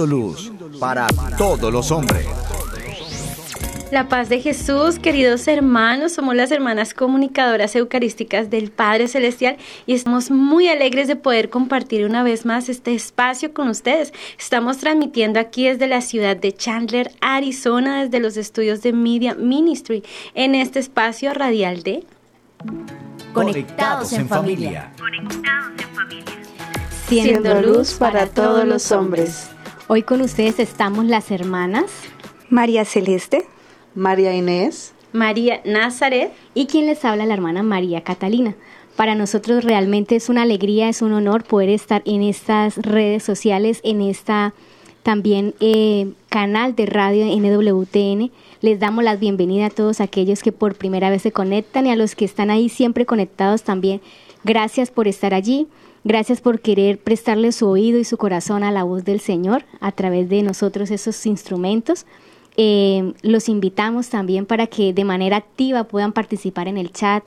Siendo luz para todos los hombres. La paz de Jesús, queridos hermanos, somos las hermanas comunicadoras eucarísticas del Padre Celestial y estamos muy alegres de poder compartir una vez más este espacio con ustedes. Estamos transmitiendo aquí desde la ciudad de Chandler, Arizona, desde los estudios de Media Ministry, en este espacio radial de Conectados en familia. Siendo luz para todos los hombres. Hoy con ustedes estamos las hermanas María Celeste, María Inés, María Nazaret y quien les habla la hermana María Catalina. Para nosotros realmente es una alegría, es un honor poder estar en estas redes sociales, en esta también eh, canal de radio NWTN. Les damos la bienvenida a todos aquellos que por primera vez se conectan y a los que están ahí siempre conectados también. Gracias por estar allí. Gracias por querer prestarle su oído y su corazón a la voz del Señor a través de nosotros esos instrumentos. Eh, los invitamos también para que de manera activa puedan participar en el chat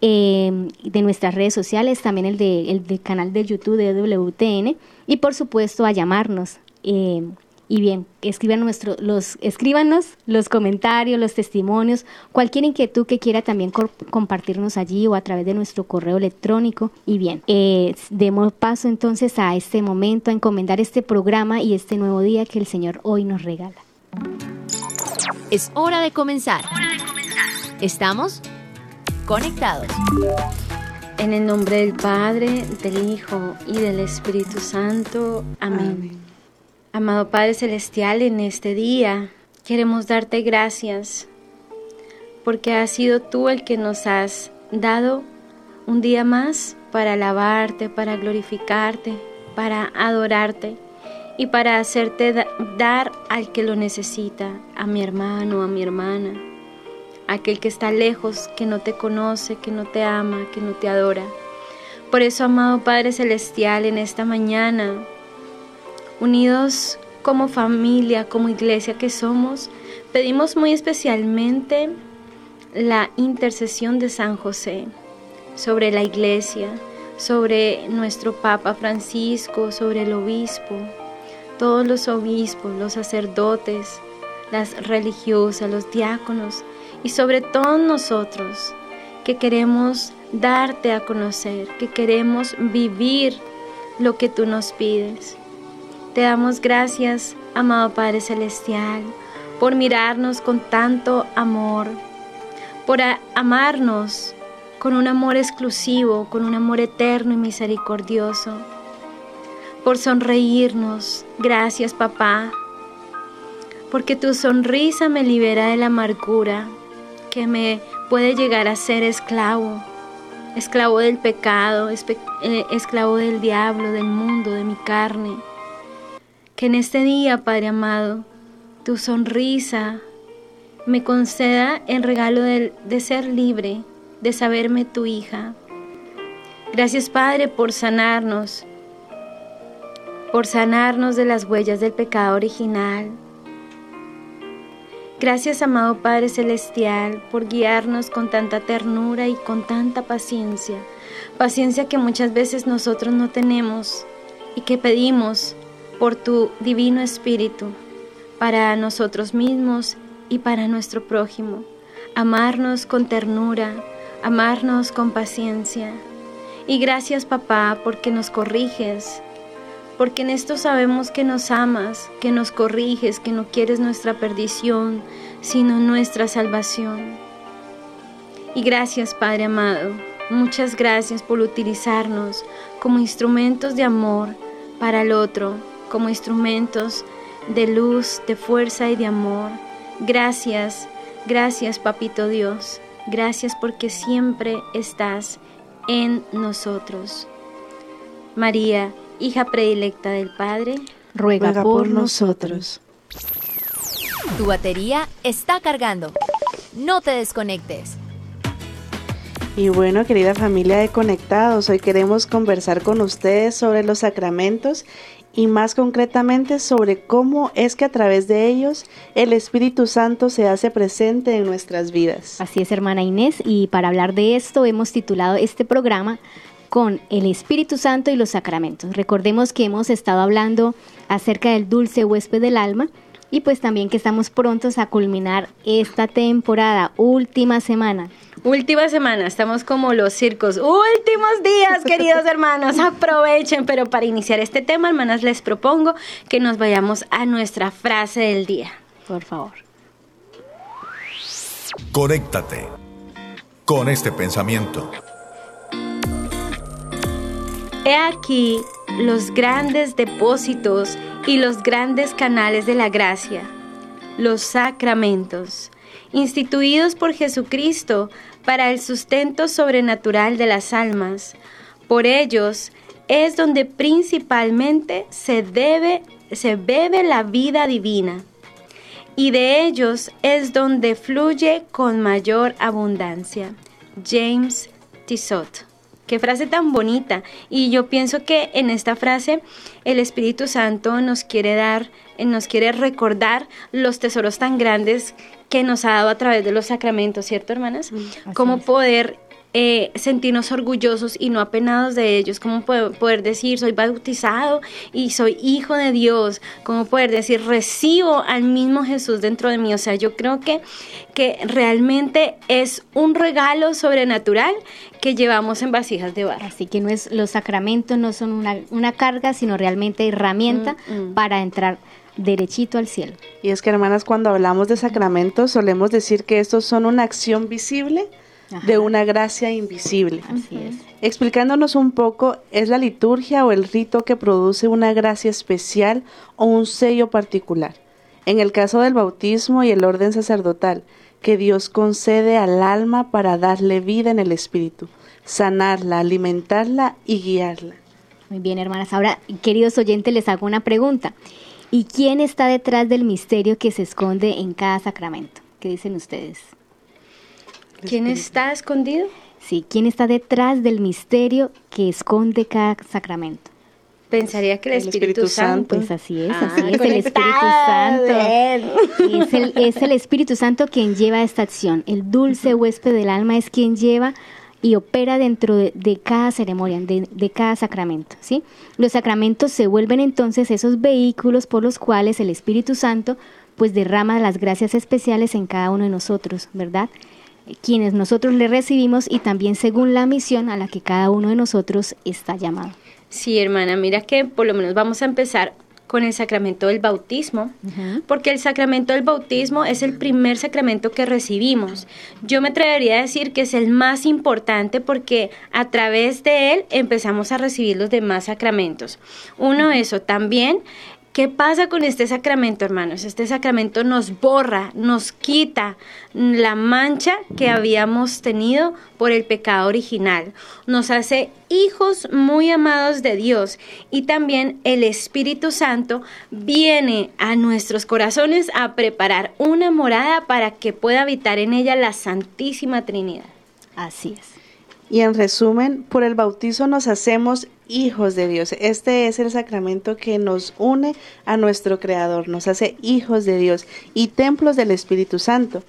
eh, de nuestras redes sociales, también el, de, el del canal de YouTube de WTN y por supuesto a llamarnos. Eh, y bien, escriban nuestro, los, escríbanos los comentarios, los testimonios, cualquier inquietud que quiera también co- compartirnos allí o a través de nuestro correo electrónico. Y bien, eh, demos paso entonces a este momento, a encomendar este programa y este nuevo día que el Señor hoy nos regala. Es hora de comenzar. ¿Estamos? Conectados. En el nombre del Padre, del Hijo y del Espíritu Santo. Amén. Amado Padre Celestial, en este día queremos darte gracias porque has sido tú el que nos has dado un día más para alabarte, para glorificarte, para adorarte y para hacerte da- dar al que lo necesita, a mi hermano, a mi hermana, aquel que está lejos, que no te conoce, que no te ama, que no te adora. Por eso, amado Padre Celestial, en esta mañana, unidos como familia, como iglesia que somos, pedimos muy especialmente la intercesión de San José sobre la iglesia, sobre nuestro Papa Francisco, sobre el obispo, todos los obispos, los sacerdotes, las religiosas, los diáconos y sobre todos nosotros que queremos darte a conocer, que queremos vivir lo que tú nos pides. Te damos gracias, amado Padre Celestial, por mirarnos con tanto amor, por amarnos con un amor exclusivo, con un amor eterno y misericordioso, por sonreírnos. Gracias, papá, porque tu sonrisa me libera de la amargura que me puede llegar a ser esclavo, esclavo del pecado, eh, esclavo del diablo, del mundo, de mi carne. Que en este día, Padre amado, tu sonrisa me conceda el regalo de, de ser libre, de saberme tu hija. Gracias, Padre, por sanarnos, por sanarnos de las huellas del pecado original. Gracias, amado Padre Celestial, por guiarnos con tanta ternura y con tanta paciencia, paciencia que muchas veces nosotros no tenemos y que pedimos por tu divino Espíritu para nosotros mismos y para nuestro prójimo. Amarnos con ternura, amarnos con paciencia. Y gracias papá porque nos corriges, porque en esto sabemos que nos amas, que nos corriges, que no quieres nuestra perdición, sino nuestra salvación. Y gracias Padre amado, muchas gracias por utilizarnos como instrumentos de amor para el otro, como instrumentos de luz, de fuerza y de amor. Gracias, gracias Papito Dios, gracias porque siempre estás en nosotros. María, hija predilecta del Padre, Ruega, ruega por, por nosotros. nosotros. Tu batería está cargando. No te desconectes. Y bueno, querida familia de Conectados, hoy queremos conversar con ustedes sobre los sacramentos y más concretamente sobre cómo es que a través de ellos el Espíritu Santo se hace presente en nuestras vidas. Así es, hermana Inés, y para hablar de esto hemos titulado este programa con el Espíritu Santo y los sacramentos. Recordemos que hemos estado hablando acerca del dulce huésped del alma y pues también que estamos prontos a culminar esta temporada, última semana. Última semana, estamos como los circos. Últimos días, queridos hermanos, aprovechen. Pero para iniciar este tema, hermanas, les propongo que nos vayamos a nuestra frase del día. Por favor. Conéctate con este pensamiento. He aquí los grandes depósitos y los grandes canales de la gracia, los sacramentos, instituidos por Jesucristo para el sustento sobrenatural de las almas. Por ellos es donde principalmente se debe se bebe la vida divina y de ellos es donde fluye con mayor abundancia. James Tissot. Qué frase tan bonita. Y yo pienso que en esta frase el Espíritu Santo nos quiere dar, nos quiere recordar los tesoros tan grandes que nos ha dado a través de los sacramentos, ¿cierto, hermanas? Cómo poder eh, sentirnos orgullosos y no apenados de ellos, como poder, decir soy bautizado y soy hijo de Dios, como poder decir recibo al mismo Jesús dentro de mí, o sea, yo creo que, que realmente es un regalo sobrenatural que llevamos en vasijas de barro. Así que no es, los sacramentos no son una, carga, sino realmente herramienta mm, mm. para entrar derechito al cielo. Y es que hermanas, cuando hablamos de sacramentos solemos decir que estos son una acción visible de una gracia invisible. Así es. Explicándonos un poco, ¿es la liturgia o el rito que produce una gracia especial o un sello particular? En el caso del bautismo y el orden sacerdotal, que Dios concede al alma para darle vida en el espíritu, sanarla, alimentarla y guiarla. Muy bien, hermanas. Ahora, queridos oyentes, les hago una pregunta. ¿Y quién está detrás del misterio que se esconde en cada sacramento? ¿Qué dicen ustedes? ¿Quién está escondido? Sí, ¿quién está detrás del misterio que esconde cada sacramento? Pensaría que el, Espíritu, Santo. Pues así es, ah, así es el Espíritu Santo. Es el, es el Espíritu Santo quien lleva esta acción. El dulce huésped del alma es quien lleva y opera dentro de, cada ceremonia, de, de, cada sacramento. ¿sí? Los sacramentos se vuelven entonces esos vehículos por los cuales el Espíritu Santo pues derrama las gracias especiales en cada uno de nosotros, ¿verdad? quienes nosotros le recibimos y también según la misión a la que cada uno de nosotros está llamado. Sí, hermana, mira que por lo menos vamos a empezar con el sacramento del bautismo, porque el sacramento del bautismo es el primer sacramento que recibimos. Yo me atrevería a decir que es el más importante porque a través de él empezamos a recibir los demás sacramentos. Uno, eso, también ¿Qué pasa con este sacramento, hermanos? Este sacramento nos borra, nos quita la mancha que habíamos tenido por el pecado original. Nos hace hijos muy amados de Dios y también el Espíritu Santo viene a nuestros corazones a preparar una morada para que pueda habitar en ella la Santísima Trinidad. Así es. Y en resumen, por el bautizo nos hacemos hijos de Dios. Este es el sacramento que nos une a nuestro Creador, nos hace hijos de Dios y templos del Espíritu Santo.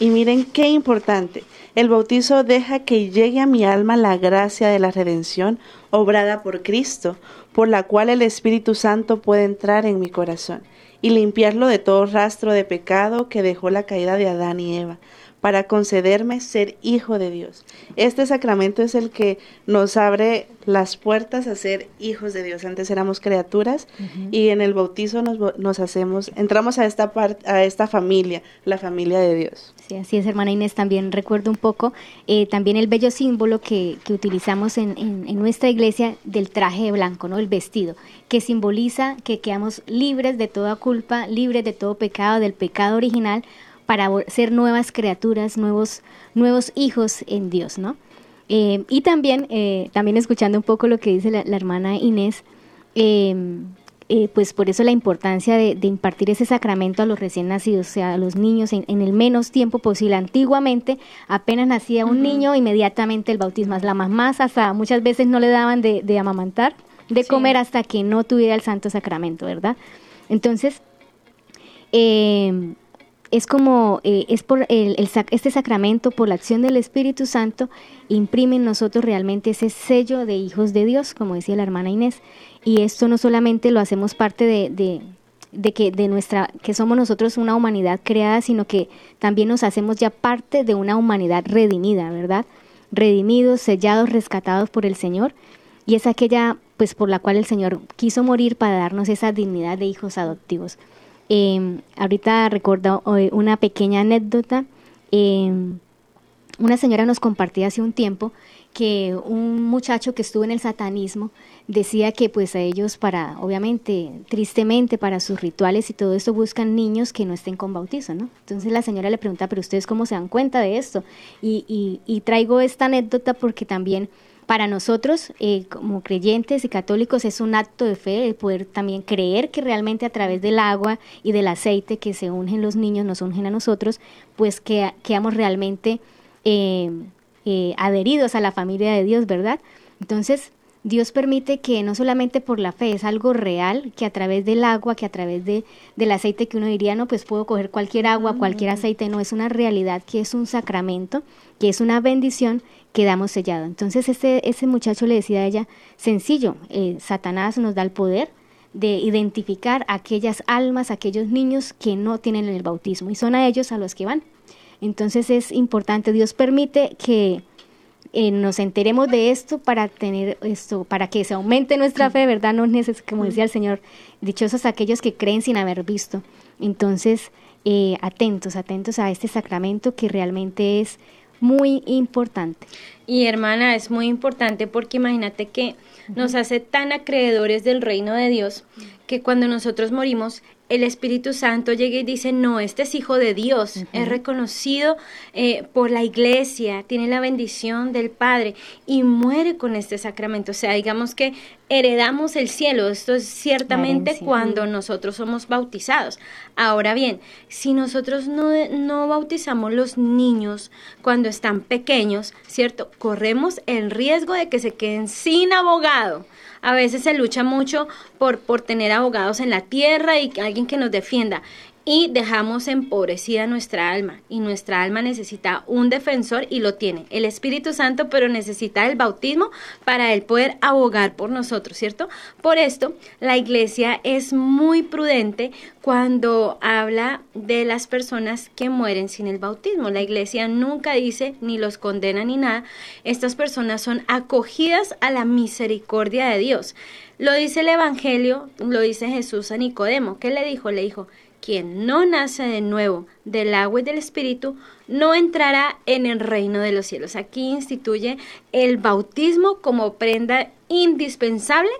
Y miren qué importante, el bautizo deja que llegue a mi alma la gracia de la redención obrada por Cristo, por la cual el Espíritu Santo puede entrar en mi corazón y limpiarlo de todo rastro de pecado que dejó la caída de Adán y Eva para concederme ser hijo de Dios. Este sacramento es el que nos abre las puertas a ser hijos de Dios. Antes éramos criaturas y en el bautizo nos, hacemos, entramos a esta parte, a esta familia, la familia de Dios. Sí, así es, hermana Inés. También recuerdo un poco eh, también el bello símbolo que, que utilizamos en, en, en, nuestra iglesia del traje blanco, ¿no? El vestido, que simboliza que quedamos libres de toda culpa, libres de todo pecado, del pecado original, para ser nuevas criaturas, nuevos, nuevos hijos en Dios, ¿no? Eh, y también, eh, también escuchando un poco lo que dice la, hermana Inés, em, eh, pues por eso la importancia de, impartir ese sacramento a los recién nacidos, o sea, a los niños en, el menos tiempo posible. Antiguamente, apenas nacía un niño, inmediatamente el bautismo. Las mamás hasta muchas veces no le daban de, amamantar de comer hasta que no tuviera el Santo Sacramento, ¿verdad? Entonces, eh, es como, eh, es por el, este sacramento, por la acción del Espíritu Santo, imprime en nosotros realmente ese sello de hijos de Dios, como decía la hermana Inés. Y esto no solamente lo hacemos parte de, de, que de nuestra, que somos nosotros una humanidad creada, sino que también nos hacemos ya parte de una humanidad redimida, ¿verdad? Redimidos, sellados, rescatados por el Señor. Y es aquella, pues, por la cual el Señor quiso morir para darnos esa dignidad de hijos adoptivos. Eh, ahorita recuerdo eh, una pequeña anécdota. Eh, una señora nos compartía hace un tiempo que un muchacho que estuvo en el satanismo decía que pues a ellos para, obviamente, tristemente para sus rituales y todo esto buscan niños que no estén con bautizo, ¿no? Entonces la señora le pregunta, pero ustedes cómo se dan cuenta de esto? Y, y, y traigo esta anécdota porque también para nosotros, eh, como creyentes y católicos, es un acto de fe el poder también creer que realmente a través del agua y del aceite que se ungen los niños, nos ungen a nosotros, pues que quedamos realmente eh, eh, adheridos a la familia de Dios, ¿verdad? Entonces, Dios permite que no solamente por la fe, es algo real, que a través del agua, que a través de, del aceite que uno diría, no, pues puedo coger cualquier agua, cualquier aceite, no, es una realidad, que es un sacramento, que es una bendición quedamos sellados. Entonces ese, ese muchacho le decía a ella, sencillo, eh, Satanás nos da el poder de identificar aquellas almas, aquellos niños que no tienen el bautismo y son a ellos a los que van. Entonces es importante, Dios permite que eh, nos enteremos de esto para tener esto, para que se aumente nuestra fe, ¿verdad? No es como decía el Señor, dichosos aquellos que creen sin haber visto. Entonces, eh, atentos, atentos a este sacramento que realmente es muy importante. Y hermana, es muy importante porque imagínate que nos hace tan acreedores del reino de Dios que cuando nosotros morimos, el Espíritu Santo llega y dice, no, este es hijo de Dios, es reconocido eh, por la iglesia, tiene la bendición del Padre y muere con este sacramento. O sea, digamos que heredamos el cielo, esto es ciertamente cuando nosotros somos bautizados. Ahora bien, si nosotros no, no bautizamos los niños cuando están pequeños, ¿cierto? Corremos el riesgo de que se queden sin abogado a veces se lucha mucho por, por tener abogados en la tierra y alguien que nos defienda y dejamos empobrecida nuestra alma y nuestra alma necesita un defensor y lo tiene el Espíritu Santo, pero necesita el bautismo para él poder abogar por nosotros, ¿cierto? Por esto, la iglesia es muy prudente cuando habla de las personas que mueren sin el bautismo. La iglesia nunca dice ni los condena ni nada. Estas personas son acogidas a la misericordia de Dios. Lo dice el Evangelio, lo dice Jesús a Nicodemo. ¿Qué le dijo? Le dijo, quien no nace de nuevo del agua y del espíritu no entrará en el reino de los cielos. Aquí instituye el bautismo como prenda indispensable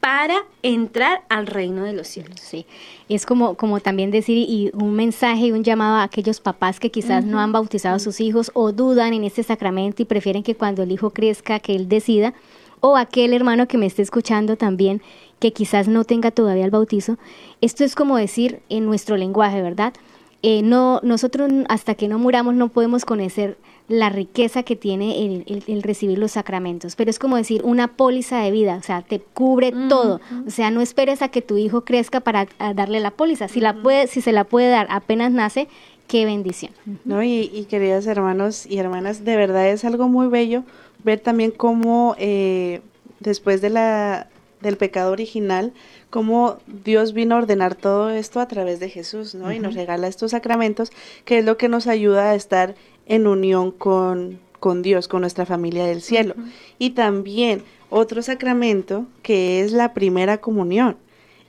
para entrar al reino de los cielos. Sí, es como, como también decir y un mensaje y un llamado a aquellos papás que quizás no han bautizado a sus hijos o dudan en este sacramento y prefieren que cuando el hijo crezca que él decida o aquel hermano que me esté escuchando también que quizás no tenga todavía el bautizo. Esto es como decir en nuestro lenguaje, ¿verdad? Eh, no, nosotros hasta que no muramos no podemos conocer la riqueza que tiene el, recibir los sacramentos, pero es como decir una póliza de vida, o sea, te cubre todo, o sea, no esperes a que tu hijo crezca para darle la póliza, si, la puede, si se la puede dar apenas nace, qué bendición. No, y, y queridas hermanos y hermanas, de verdad es algo muy bello ver también cómo eh, después de la del pecado original, cómo Dios vino a ordenar todo esto a través de Jesús, ¿no? Y nos regala estos sacramentos, que es lo que nos ayuda a estar en unión con, con Dios, con nuestra familia del cielo. Y también otro sacramento que es la primera comunión.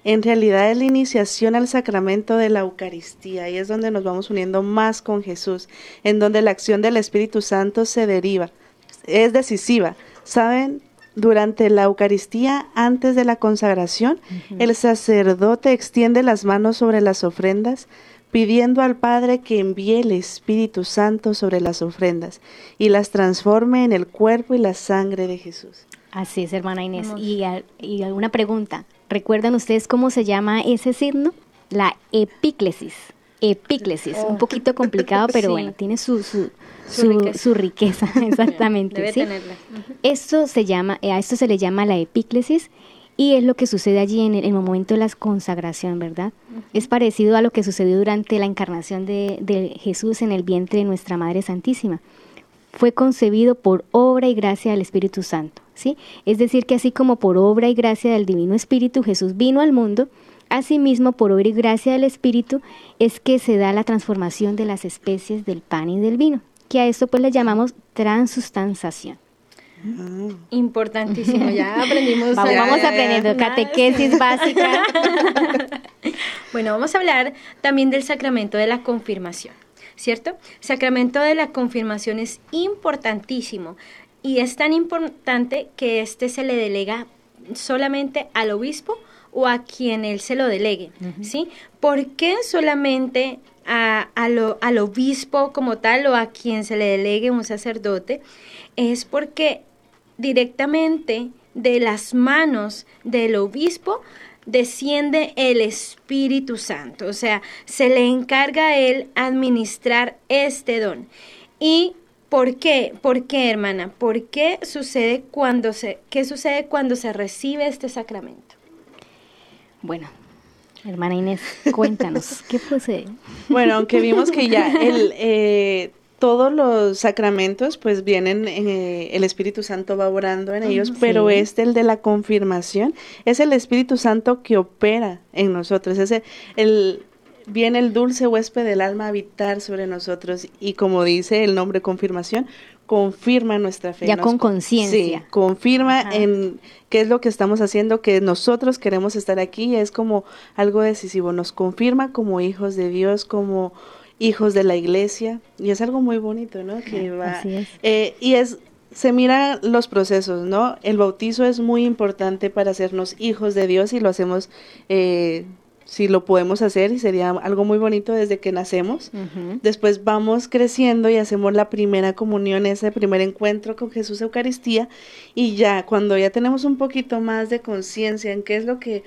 En realidad es la iniciación al sacramento de la Eucaristía y es donde nos vamos uniendo más con Jesús, en donde la acción del Espíritu Santo se deriva, es decisiva. ¿Saben? Durante la Eucaristía, antes de la consagración, el sacerdote extiende las manos sobre las ofrendas, pidiendo al Padre que envíe el Espíritu Santo sobre las ofrendas y las transforme en el cuerpo y la sangre de Jesús. Así es, hermana Inés. Y, y, alguna pregunta. ¿Recuerdan ustedes cómo se llama ese signo? La epíclesis. Epíclesis. Un poquito complicado, pero bueno, tiene su, su, su, riqueza. exactamente. Debe Tenerla. Esto se llama, eh, a esto se le llama la epíclesis Y es lo que sucede allí en el, momento de la consagración, ¿verdad? Es parecido a lo que sucedió durante la encarnación de, de Jesús en el vientre de nuestra Madre Santísima. Fue concebido por obra y gracia del Espíritu Santo, ¿sí? Es decir, que así como por obra y gracia del Divino Espíritu Jesús vino al mundo, Asimismo, por obra y gracia del Espíritu, es que se da la transformación de las especies del pan y del vino, que a esto pues le llamamos transustanzación. Importantísimo, ya aprendimos. Vamos, vamos aprendiendo catequesis básica. bueno, vamos a hablar también del sacramento de la confirmación, ¿cierto? Sacramento de la confirmación es importantísimo y es tan importante que este se le delega solamente al obispo o a quien él se lo delegue, ¿sí? ¿Por qué solamente a, al obispo como tal o a quien se le delegue un sacerdote? Es porque directamente de las manos del obispo desciende el Espíritu Santo, o sea, se le encarga a él administrar este don. ¿Y por qué? ¿Por qué, hermana? ¿Por qué sucede cuando se qué sucede cuando se recibe este sacramento? Bueno, hermana Inés, cuéntanos, ¿qué sucede? Bueno, aunque vimos que ya el eh, todos los sacramentos pues vienen, eh, el Espíritu Santo va orando en ellos, pero este, el de la confirmación, es el Espíritu Santo que opera en nosotros, es el, viene el dulce huésped del alma a habitar sobre nosotros y como dice el nombre confirmación, confirma nuestra fe. Ya con conciencia. Sí, confirma en qué es lo que estamos haciendo, que nosotros queremos estar aquí, es como algo decisivo, nos confirma como hijos de Dios, como hijos de la iglesia y es algo muy bonito, ¿no? Que va, eh, y es se mira los procesos, ¿no? El bautizo es muy importante para hacernos hijos de Dios y lo hacemos, eh, si lo podemos hacer, y sería algo muy bonito desde que nacemos. Después vamos creciendo y hacemos la primera comunión, ese primer encuentro con Jesús Eucaristía, y ya cuando ya tenemos un poquito más de conciencia en qué es lo que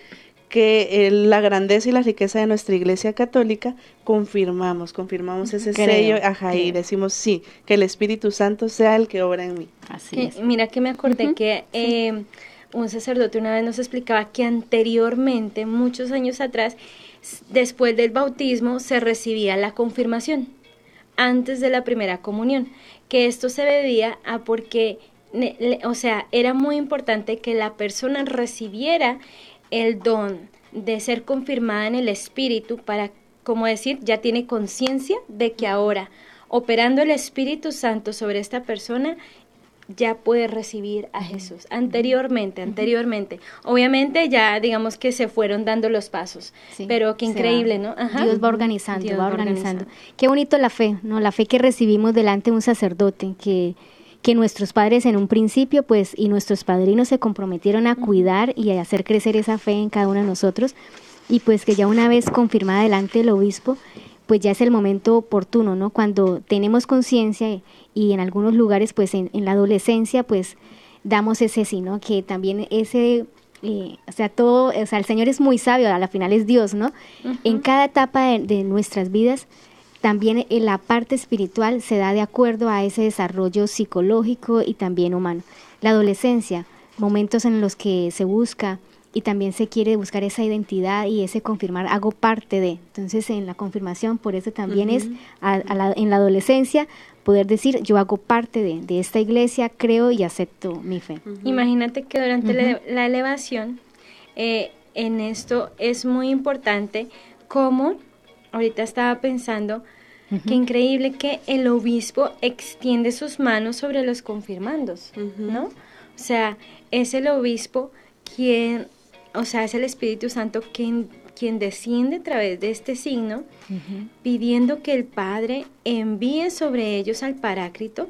que la grandeza y la riqueza de nuestra Iglesia Católica confirmamos, confirmamos ese sello, ajá, y decimos sí, que el Espíritu Santo sea el que obra en mí. Así es. Mira que me acordé que eh, un sacerdote una vez nos explicaba que anteriormente, muchos años atrás, después del bautismo se recibía la confirmación, antes de la primera comunión, que esto se debía a porque, o sea, era muy importante que la persona recibiera el don de ser confirmada en el Espíritu para, como decir, ya tiene conciencia de que ahora, operando el Espíritu Santo sobre esta persona, ya puede recibir a Jesús. Anteriormente, anteriormente. Obviamente ya digamos que se fueron dando los pasos, pero qué increíble, ¿no? Dios va organizando, va organizando. Qué bonito la fe, ¿no? La fe que recibimos delante de un sacerdote, que que nuestros padres en un principio, pues, y nuestros padrinos se comprometieron a cuidar y a hacer crecer esa fe en cada uno de nosotros, y pues que ya una vez confirmada delante del obispo, pues ya es el momento oportuno, ¿no? Cuando tenemos conciencia y en algunos lugares, pues en, la adolescencia, pues damos ese sí, ¿no? Que también ese eh, o sea, todo, o sea, el Señor es muy sabio, a la final es Dios, ¿no? En cada etapa de, nuestras vidas también en la parte espiritual se da de acuerdo a ese desarrollo psicológico y también humano. La adolescencia, momentos en los que se busca y también se quiere buscar esa identidad y ese confirmar, hago parte de. Entonces en la confirmación, por eso también es en la adolescencia poder decir, yo hago parte de, esta iglesia, creo y acepto mi fe. Imagínate que durante la, elevación, eh, en esto es muy importante cómo ahorita estaba pensando que increíble que el obispo extiende sus manos sobre los confirmandos, ¿no? O sea, es el obispo quien, o sea, es el Espíritu Santo quien, quien desciende a través de este signo, pidiendo que el Padre envíe sobre ellos al Paráclito,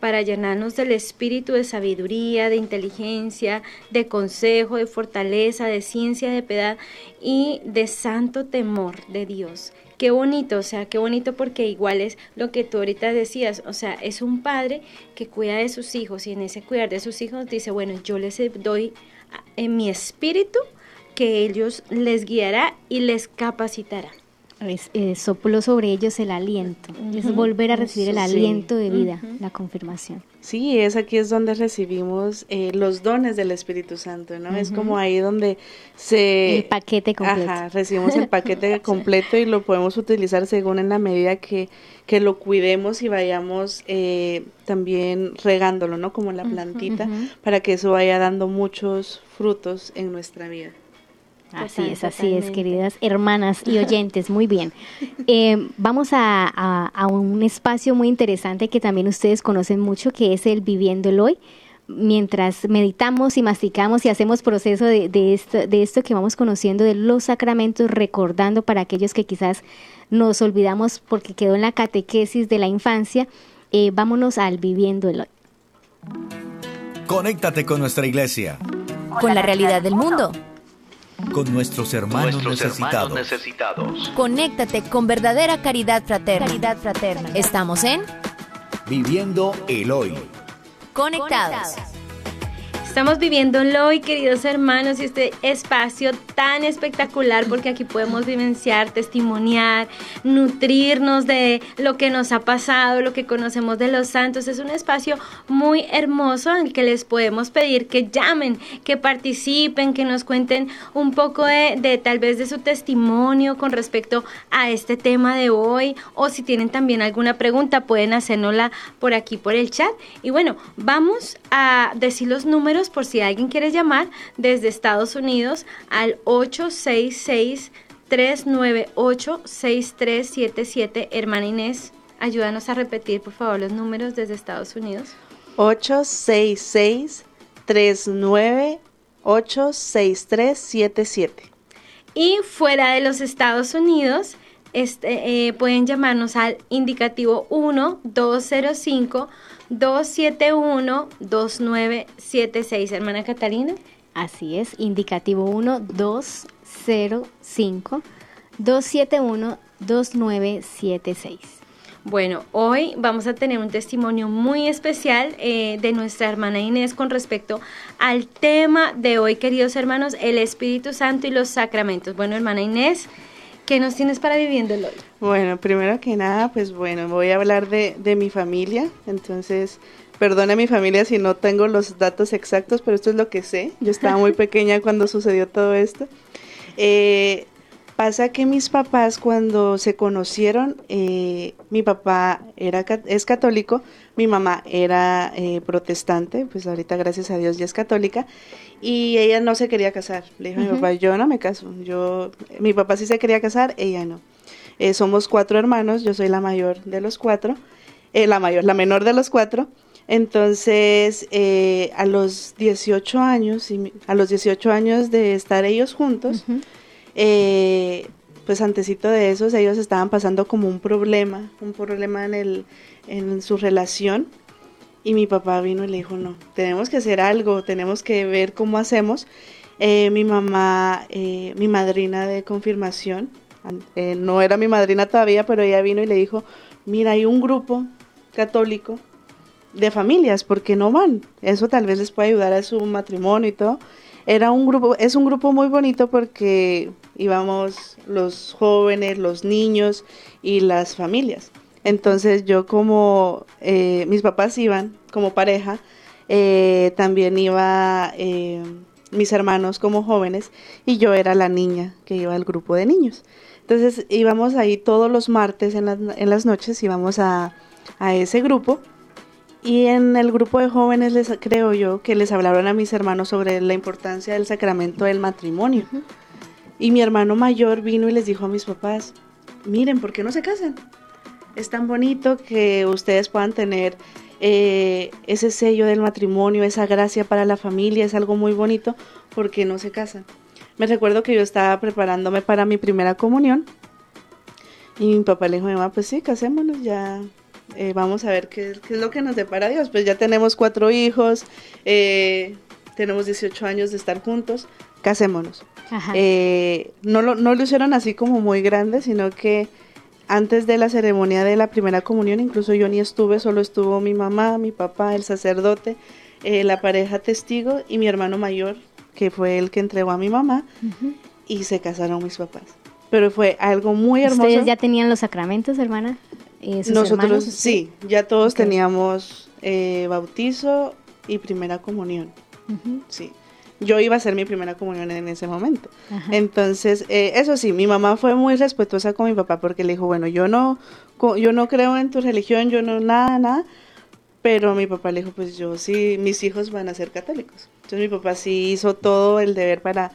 para llenarnos del espíritu de sabiduría, de inteligencia, de consejo, de fortaleza, de ciencia, de piedad y de santo temor de Dios. Qué bonito, o sea, qué bonito porque igual es lo que tú ahorita decías, o sea, es un padre que cuida de sus hijos y en ese cuidar de sus hijos dice, bueno, yo les doy en mi espíritu que ellos les guiará y les capacitará. Es, eh, sopló sobre ellos el aliento. Es volver a recibir el Sí. aliento de vida, la confirmación. Sí, es aquí es donde recibimos eh, los dones del Espíritu Santo, ¿no? Es como ahí donde se... El paquete completo. Ajá, recibimos el paquete completo y lo podemos utilizar según en la medida que, que lo cuidemos y vayamos eh, también regándolo, ¿no? Como la plantita, para que eso vaya dando muchos frutos en nuestra vida. Así es, así es, queridas hermanas y oyentes, muy bien. Eh, vamos a, a- a un espacio muy interesante que también ustedes conocen mucho, que es el Viviendo el Hoy. Mientras meditamos y masticamos y hacemos proceso de, de esto, de esto que vamos conociendo de los sacramentos, recordando para aquellos que quizás nos olvidamos porque quedó en la catequesis de la infancia, eh, vámonos al Viviendo el Hoy. Conéctate con nuestra iglesia, Con la realidad del mundo. Con nuestros hermanos Nuestros necesitados. hermanos necesitados. Conéctate con verdadera caridad fraterna. Caridad fraterna. Estamos en Viviendo el hoy. Conectados. Estamos viviéndolo hoy, queridos hermanos, y este espacio tan espectacular porque aquí podemos vivenciar, testimoniar, nutrirnos de lo que nos ha pasado, lo que conocemos de los santos. Es un espacio muy hermoso en el que les podemos pedir que llamen, que participen, que nos cuenten un poco de, de tal vez de su testimonio con respecto a este tema de hoy o si tienen también alguna pregunta pueden hacérnosla por aquí por el chat. Y bueno, vamos a decir los números por si alguien quiere llamar desde Estados Unidos al 866 398 6377. Hermana Inés, ayúdanos a repetir por favor los números desde Estados Unidos. 866-39-86377. Y fuera de los Estados Unidos, este, eh, pueden llamarnos al indicativo 1-205-271-2976. Hermana Catalina. Así es, indicativo 1 205 271 2976. Bueno, hoy vamos a tener un testimonio muy especial eh, de nuestra hermana Inés con respecto al tema de hoy, queridos hermanos, el Espíritu Santo y los sacramentos. Bueno, hermana Inés, ¿qué nos tienes para viviéndolo hoy? Bueno, primero que nada, pues bueno, voy a hablar de, de mi familia, entonces perdona mi familia si no tengo los datos exactos, pero esto es lo que sé. Yo estaba muy pequeña cuando sucedió todo esto. Eh, pasa que mis papás cuando se conocieron, eh, mi papá era, es católico, mi mamá era eh, protestante, pues ahorita gracias a Dios ya es católica, y ella no se quería casar. Le dijo a mi papá, yo no me caso, yo, mi papá sí se quería casar, ella no. Eh, somos cuatro hermanos, yo soy la mayor de los cuatro, eh, la mayor, la menor de los cuatro. Entonces, eh, a los 18 años, y a los 18 años de estar ellos juntos, eh, pues antecito de esos, ellos estaban pasando como un problema, un problema en, el, en su relación. Y mi papá vino y le dijo, no, tenemos que hacer algo, tenemos que ver cómo hacemos. Eh, mi mamá, eh, mi madrina de confirmación, eh, no era mi madrina todavía, pero ella vino y le dijo, mira, hay un grupo católico de familias, ¿por qué no van? Eso tal vez les puede ayudar a su matrimonio y todo. Era un grupo, es un grupo muy bonito porque íbamos los jóvenes, los niños y las familias. Entonces yo como eh, mis papás iban como pareja, eh, también iba eh, mis hermanos como jóvenes y yo era la niña que iba al grupo de niños. Entonces íbamos ahí todos los martes en las, en las noches, íbamos a, a ese grupo y en el grupo de jóvenes les creo yo que les hablaron a mis hermanos sobre la importancia del sacramento del matrimonio. Y mi hermano mayor vino y les dijo a mis papás, miren, ¿por qué no se casan? Es tan bonito que ustedes puedan tener eh, ese sello del matrimonio, esa gracia para la familia, es algo muy bonito, ¿por qué no se casan? Me recuerdo que yo estaba preparándome para mi primera comunión y mi papá le dijo mamá, pues sí, casémonos, ya eh, vamos a ver qué, qué, es lo que nos depara Dios. Pues ya tenemos cuatro hijos, eh, tenemos 18 años de estar juntos, casémonos. Eh, no, lo, no lo hicieron así como muy grande, sino que antes de la ceremonia de la primera comunión, incluso yo ni estuve, solo estuvo mi mamá, mi papá, el sacerdote, eh, la pareja testigo y mi hermano mayor, que fue el que entregó a mi mamá, uh -huh. y se casaron mis papás. pero fue algo muy hermoso. ¿Ustedes ya tenían los sacramentos, hermana? Eh, ¿sus Nosotros hermanos? sí, ya todos teníamos eh, bautizo y primera comunión. Sí. Yo iba a hacer mi primera comunión en ese momento. ajá. Entonces, eh, eso sí, mi mamá fue muy respetuosa con mi papá porque le dijo, bueno, yo no, yo no creo en tu religión, yo no, nada, nada. Pero mi papá le dijo, pues yo sí, mis hijos van a ser católicos. Entonces mi papá sí hizo todo el deber para,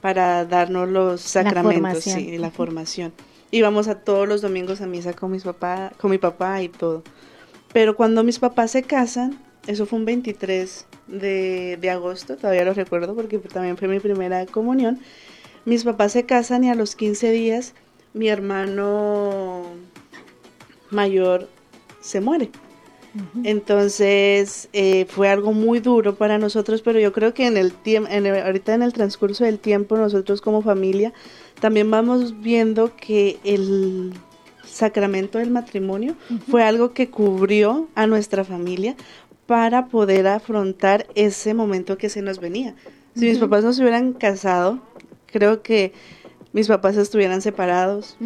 para darnos los sacramentos, formación. sí, la formación. Íbamos a todos los domingos a misa con mis papá, con mi papá y todo. Pero cuando mis papás se casan, eso fue un 23 de, de agosto, todavía lo recuerdo porque también fue mi primera comunión. Mis papás se casan y a los 15 días mi hermano mayor se muere. Entonces eh, fue algo muy duro para nosotros, pero yo creo que en el tiempo, ahorita en el transcurso del tiempo, nosotros como familia también vamos viendo que el sacramento del matrimonio fue algo que cubrió a nuestra familia para poder afrontar ese momento que se nos venía. Si mis papás no se hubieran casado, creo que mis papás estuvieran separados,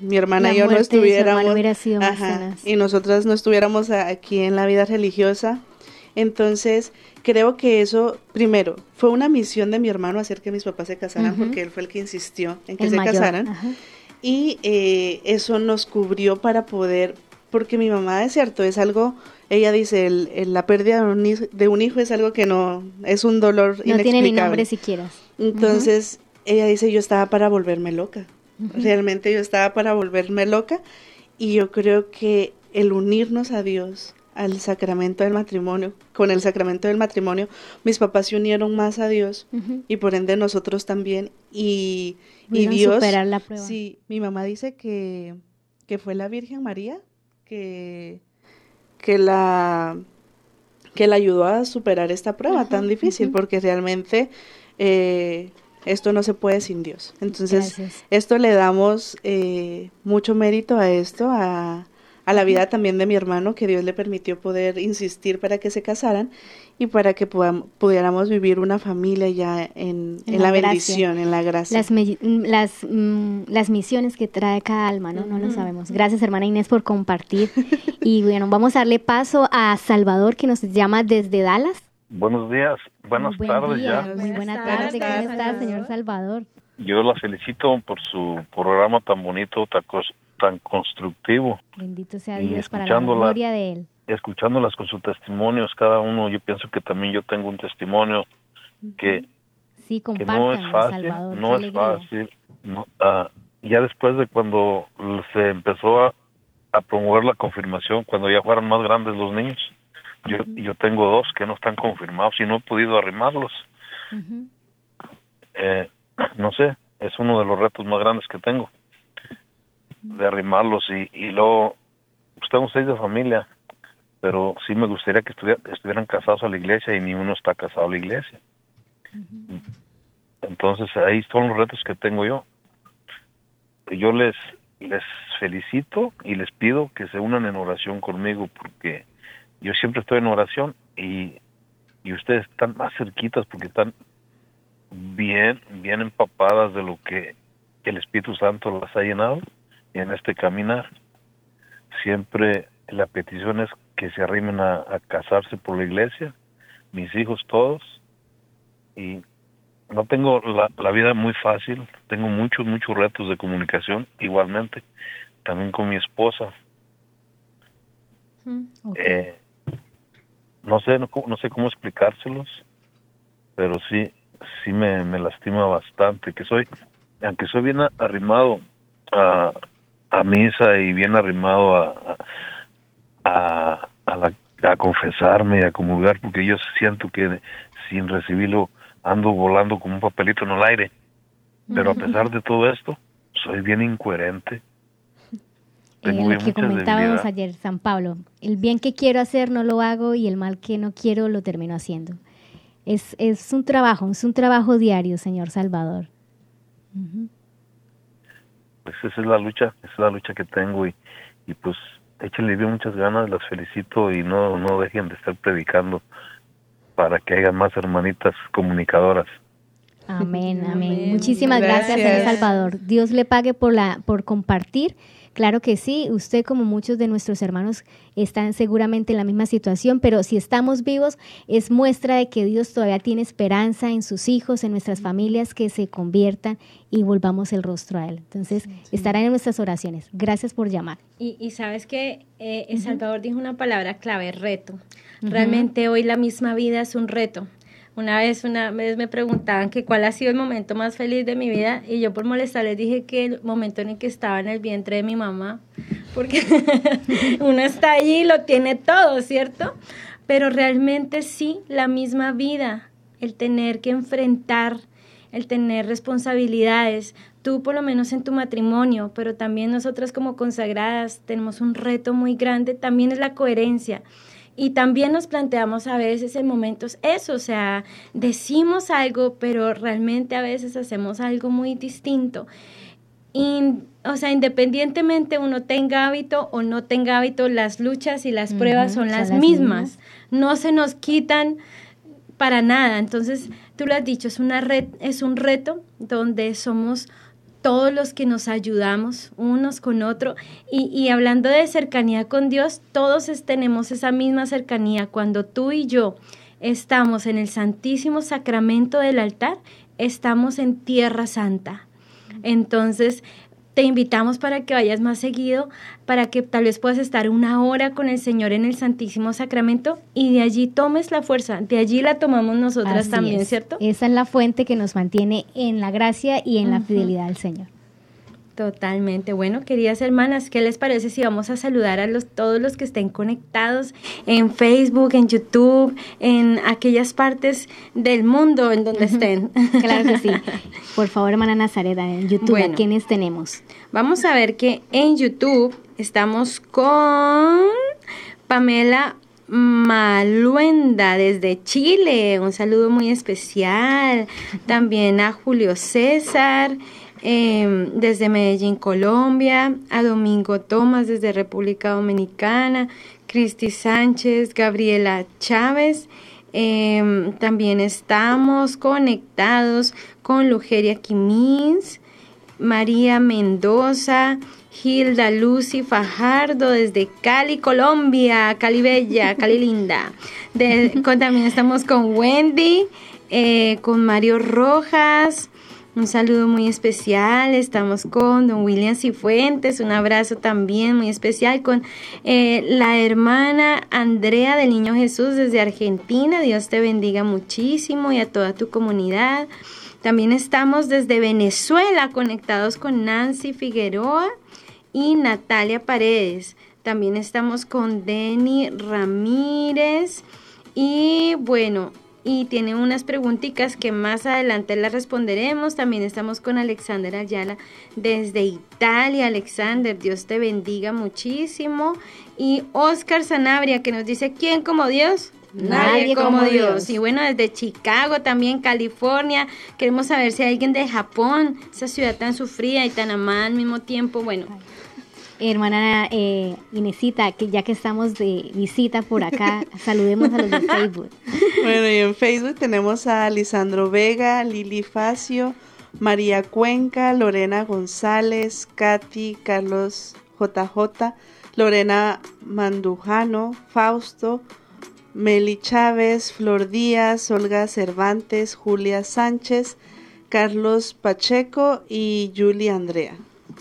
mi hermana La y yo no estuviéramos hubiera sido más ajá, y nosotras no estuviéramos aquí en la vida religiosa. Entonces, creo que eso, primero, fue una misión de mi hermano hacer que mis papás se casaran, porque él fue el que insistió en que El se mayor, casaran. ajá. Y eh, eso nos cubrió para poder, porque mi mamá es cierto, es algo, ella dice, el, el- la pérdida de un, hijo, de un hijo es algo que no, es un dolor No inexplicable. tiene ni nombre siquiera. Entonces, ella dice, yo estaba para volverme loca. Realmente yo estaba para volverme loca. Y yo creo que el unirnos a Dios, al sacramento del matrimonio, con el sacramento del matrimonio, mis papás se unieron más a Dios y por ende nosotros también. Y, y Dios... superar la prueba. Sí, mi mamá dice que, que fue la Virgen María que, que la que la ayudó a superar esta prueba tan difícil, porque realmente eh, esto no se puede sin Dios. Entonces, Gracias. esto le damos eh, mucho mérito a esto, a, a la vida también de mi hermano, que Dios le permitió poder insistir para que se casaran y para que podam- pudiéramos vivir una familia ya en, En en la bendición, en la gracia. Las, me- mm, las, mm, las misiones que trae cada alma, ¿no? No lo sabemos. Gracias, hermana Inés, por compartir. y bueno, vamos a darle paso a Salvador, que nos llama desde Dallas. Buenos días, buenas Buen tardes día, ya. Muy buena Buenas tarde. tardes, ¿Cómo está, señor Salvador? Yo la felicito por su programa tan bonito, tan, tan constructivo. Bendito sea Y Dios para la escuchándola- gloria de Él. Escuchándolas con sus testimonios, cada uno, yo pienso que también yo tengo un testimonio que, Sí, que no es fácil, Salvador. no es alegría. fácil. no, ah, ya después de cuando se empezó a, a promover la confirmación, cuando ya fueron más grandes los niños, yo, yo tengo dos que no están confirmados y no he podido arrimarlos. Eh, no sé, es uno de los retos más grandes que tengo, de arrimarlos y, y luego, pues tengo seis de familia, pero sí me gustaría que estuviera- estuvieran casados a la iglesia y ni uno está casado a la iglesia. Entonces ahí son los retos que tengo yo. Yo les, les felicito y les pido que se unan en oración conmigo porque yo siempre estoy en oración y, y ustedes están más cerquitas porque están bien, bien empapadas de lo que el Espíritu Santo las ha llenado en este caminar. Siempre la petición es que se arrimen a, a casarse por la iglesia, mis hijos todos, y no tengo la, la vida muy fácil, tengo muchos, muchos retos de comunicación, igualmente, también con mi esposa. Eh, no sé, no, no sé cómo explicárselos, pero sí, sí me, me lastima bastante, que soy, aunque soy bien arrimado a, a misa y bien arrimado a, a, a, la- a confesarme y a comulgar, porque yo siento que sin recibirlo ando volando como un papelito en el aire. Pero a pesar de todo esto, soy bien incoherente. Eh, Tengo lo bien que comentábamos ayer, San Pablo, el bien que quiero hacer no lo hago y el mal que no quiero lo termino haciendo. Es, es un trabajo, es un trabajo diario, señor Salvador. Ujú. Pues esa es la lucha, esa es la lucha que tengo y, y pues échenle bien muchas ganas, las felicito y no, no dejen de estar predicando para que haya más hermanitas comunicadoras. Amén, amén. Muchísimas gracias, gracias, señor Salvador. Dios le pague por la por compartir Claro que sí, usted como muchos de nuestros hermanos están seguramente en la misma situación, pero si estamos vivos es muestra de que Dios todavía tiene esperanza en sus hijos, en nuestras familias, que se conviertan y volvamos el rostro a Él. Entonces, estarán en nuestras oraciones. Gracias por llamar. Y, sabes que eh, El Salvador dijo una palabra clave, reto. Realmente hoy la misma vida es un reto. Una vez, una vez me preguntaban que cuál ha sido el momento más feliz de mi vida y yo por molestar les dije que el momento en el que estaba en el vientre de mi mamá, porque uno está allí y lo tiene todo, ¿cierto? Pero realmente sí, la misma vida, el tener que enfrentar, el tener responsabilidades, tú por lo menos en tu matrimonio, pero también nosotras como consagradas tenemos un reto muy grande, también es la coherencia y también nos planteamos a veces en momentos eso, o sea, decimos algo, pero realmente a veces hacemos algo muy distinto. o sea, independientemente uno tenga hábito o no tenga hábito, las luchas y las pruebas son, las, mismas. No se nos quitan para nada. Entonces, tú lo has dicho, es, una red, es un reto donde somos todos los que nos ayudamos unos con otro. Y, hablando de cercanía con Dios, todos tenemos esa misma cercanía. Cuando tú y yo estamos en el Santísimo Sacramento del altar, estamos en Tierra Santa. Entonces, te invitamos para que vayas más seguido, para que tal vez puedas estar una hora con el Señor en el Santísimo Sacramento y de allí tomes la fuerza, de allí la tomamos nosotras también, ¿cierto? Esa es la fuente que nos mantiene en la gracia y en la fidelidad al Señor. Totalmente. Bueno, queridas hermanas, ¿qué les parece si vamos a saludar a los, todos los que estén conectados en Facebook, en YouTube, en aquellas partes del mundo en donde estén? Claro que sí. Por favor, hermana Nazareda, en YouTube, ¿a quiénes tenemos? Vamos a ver que en YouTube estamos con Pamela Maluenda desde Chile, un saludo muy especial. También a Julio César. Em, desde Medellín, Colombia, a Domingo Tomás desde República Dominicana, Cristi Sánchez, Gabriela Chávez. Em, también estamos conectados con Lugeria Quimins, María Mendoza, Hilda Lucy Fajardo desde Cali, Colombia, Cali Bella, Cali Linda. también estamos con Wendy, eh, con Mario Rojas, un saludo muy especial. Estamos con don William Cifuentes. Un abrazo también muy especial con eh, la hermana Andrea del Niño Jesús desde Argentina. Dios te bendiga muchísimo y a toda tu comunidad. También estamos desde Venezuela conectados con Nancy Figueroa y Natalia Paredes. También estamos con Denny Ramírez. Y bueno, y tiene unas preguntitas que más adelante las responderemos. También estamos con Alexander Ayala desde Italia. Alexander, Dios te bendiga muchísimo. Y Oscar Sanabria que nos dice, ¿quién como Dios? Nadie, como, Dios. Y bueno, desde Chicago, también California. Queremos saber si hay alguien de Japón, esa ciudad tan sufrida y tan amada al mismo tiempo. Bueno, Hermana eh, Inesita, que ya que estamos de visita por acá, saludemos a los de Facebook. Bueno, y en Facebook tenemos a Lisandro Vega, Lili Facio, María Cuenca, Lorena González, Katy, Carlos JJ, Lorena Mandujano, Fausto, Meli Chávez, Flor Díaz, Olga Cervantes, Julia Sánchez, Carlos Pacheco y Julia Andrea.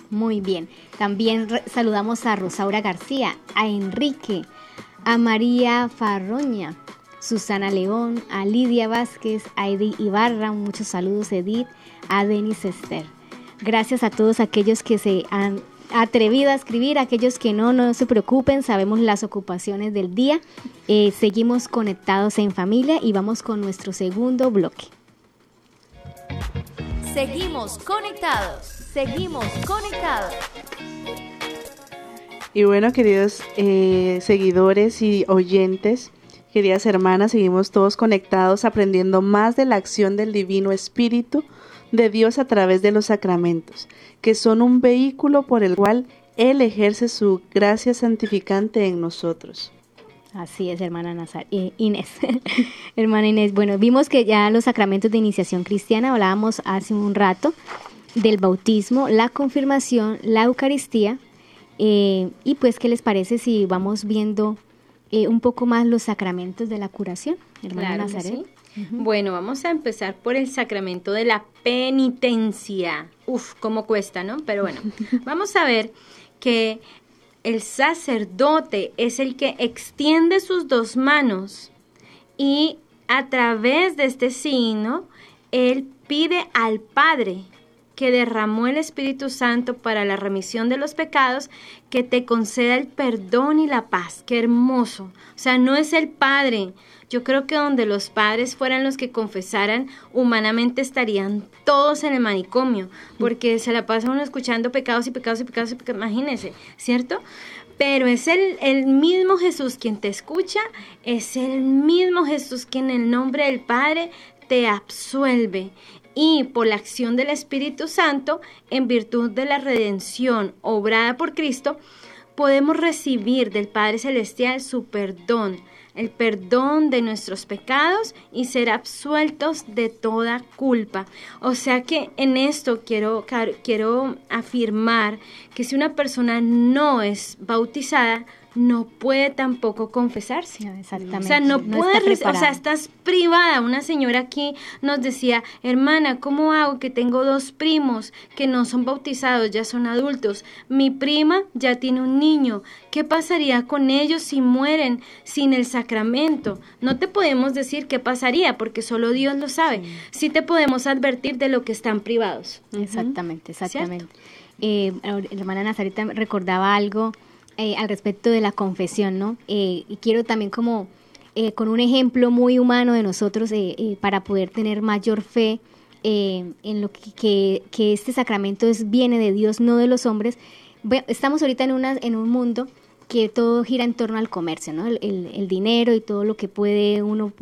Muy bien. También saludamos a Rosaura García, a Enrique, a María Farroña, Susana León, a Lidia Vázquez, a Edith Ibarra, muchos saludos Edith, a Denis Esther. Gracias a todos aquellos que se han atrevido a escribir, aquellos que no, no se preocupen, sabemos las ocupaciones del día. Eh, seguimos conectados en familia y vamos con nuestro segundo bloque. Seguimos conectados. Seguimos conectados. Y bueno, queridos eh, seguidores y oyentes, queridas hermanas, seguimos todos conectados aprendiendo más de la acción del Divino Espíritu de Dios a través de los sacramentos, que son un vehículo por el cual Él ejerce su gracia santificante en nosotros. Así es, hermana Nazar, eh, Inés. hermana Inés, bueno, vimos que ya los sacramentos de iniciación cristiana, hablábamos hace un rato del bautismo, la confirmación, la Eucaristía, eh, y pues, ¿qué les parece si vamos viendo eh, un poco más los sacramentos de la curación, hermana Nazaret? Bueno, vamos a empezar por el sacramento de la penitencia. Uf, cómo cuesta, ¿no? Pero bueno, vamos a ver que el sacerdote es el que extiende sus dos manos y a través de este signo, él pide al Padre que derramó el Espíritu Santo para la remisión de los pecados, que te conceda el perdón y la paz. Qué hermoso. O sea, no es el Padre. Yo creo que donde los padres fueran los que confesaran, humanamente estarían todos en el manicomio, porque se la pasa uno escuchando pecados y pecados y pecados y pecados, ¿cierto? Pero es el, el mismo Jesús quien te escucha, es el mismo Jesús quien en el nombre del Padre te absuelve y por la acción del Espíritu Santo, en virtud de la redención obrada por Cristo, podemos recibir del Padre Celestial su perdón, el perdón de nuestros pecados y ser absueltos de toda culpa. O sea que en esto quiero, quiero afirmar que si una persona no es bautizada, no puede tampoco confesarse. exactamente. O sea, no, puede, o sea, estás privada. Una señora aquí nos decía, hermana, ¿cómo hago que tengo dos primos que no son bautizados, ya son adultos? Mi prima ya tiene un niño. ¿Qué pasaría con ellos si mueren sin el sacramento? No te podemos decir qué pasaría, porque solo Dios lo sabe. Sí, te podemos advertir de lo que están privados. Exactamente, exactamente. Eh, hermana Nazarita recordaba algo eh, al respecto de la confesión, ¿no? Eh, y quiero también como eh, con un ejemplo muy humano de nosotros para poder tener mayor fe en lo que, que, este sacramento es, viene de Dios, no de los hombres. estamos ahorita en, una, en un mundo que todo gira en torno al comercio, ¿no? El, el, dinero y todo lo que puede uno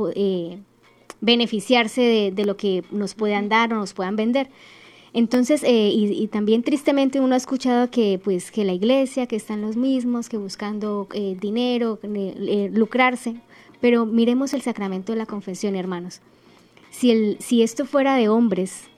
beneficiarse de, de, lo que nos puedan dar o nos puedan vender. Entonces, eh, y, también tristemente uno ha escuchado que, pues, que la iglesia, que están los mismos, que buscando eh, dinero, eh, lucrarse, pero miremos el sacramento de la confesión, hermanos. Si, el, si esto fuera de hombres,